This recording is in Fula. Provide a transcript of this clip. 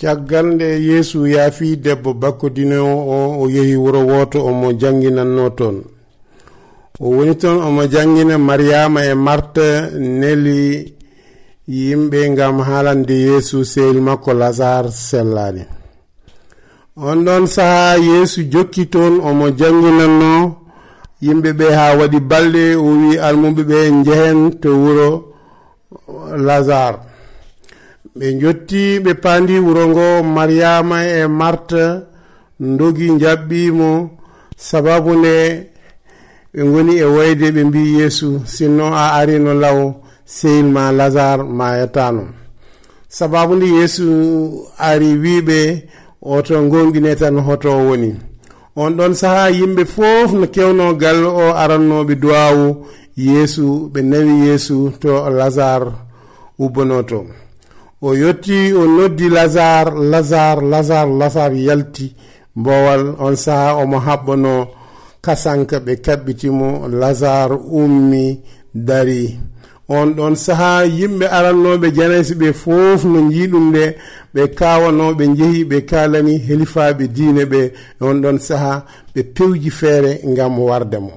caggal nde yeesu yaafi debbo bakkodinowo o o yehi wuro woto omo janginanno toon. O woni toon omo jangina mariyama e marta neli yimɓe ngam haalande yeesu sehil makko lazar sellani on ɗon sahaa yeesu jokki toon omo janginanno yimɓe ɓe haa waɗi balɗe o wi almuɓe ɓe njehen to wuro lazare ɓe jotti ɓe pandi wuro ngo mariama e marta dogi jaɓɓimo sababu nde ɓe goni e woyde ɓe mbi yeesu sinno a arino law sehil ma lazare mayatano sababu nde yeesu ari wiɓe oto gonɗine tan hoto woni. On ɗon saaha yimɓe fof no kewno kewnogal o arannoɓe duwawu yeesu ɓe nawi yeesu to lazare ubbono to. o yetti o noddi lazar lazar lazar lazar yalti. Mbowal on saha omo haɓɓono kasanka ɓe kaɓɓitimo. Lazar ummi dari. On ɗon saha yimɓe arannoɓe janaysi ɓe fof no jiiɗum nde. Ɓe kawano ɓe jeehi ɓe kalani helifaɓe diine ɓe. On ɗon saha ɓe pewji feere ngam warde mo.